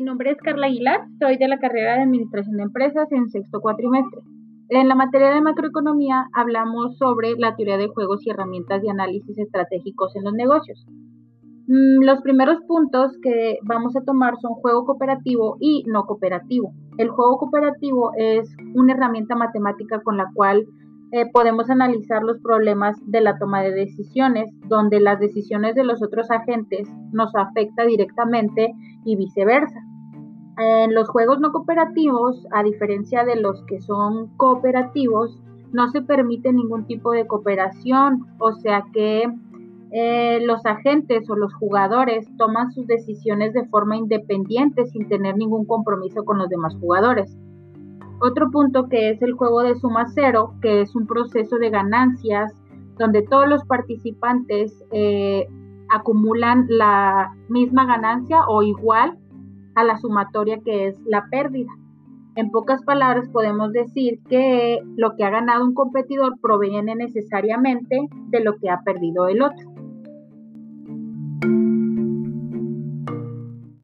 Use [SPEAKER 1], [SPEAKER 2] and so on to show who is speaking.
[SPEAKER 1] nombre es Carla Aguilar, soy de la carrera de Administración de Empresas en sexto cuatrimestre. En la materia de macroeconomía hablamos sobre la teoría de juegos y herramientas de análisis estratégicos en los negocios. Mm, los primeros puntos que vamos a tomar son juego cooperativo y no cooperativo. El juego cooperativo es una herramienta matemática con la cual eh, podemos analizar los problemas de la toma de decisiones, donde las decisiones de los otros agentes nos afecta directamente y viceversa. En los juegos no cooperativos, a diferencia de los que son cooperativos, no se permite ningún tipo de cooperación, o sea que eh, los agentes o los jugadores toman sus decisiones de forma independiente sin tener ningún compromiso con los demás jugadores. Otro punto que es el juego de suma cero, que es un proceso de ganancias donde todos los participantes eh, acumulan la misma ganancia o igual a la sumatoria que es la pérdida. En pocas palabras podemos decir que lo que ha ganado un competidor proviene necesariamente de lo que ha perdido el otro.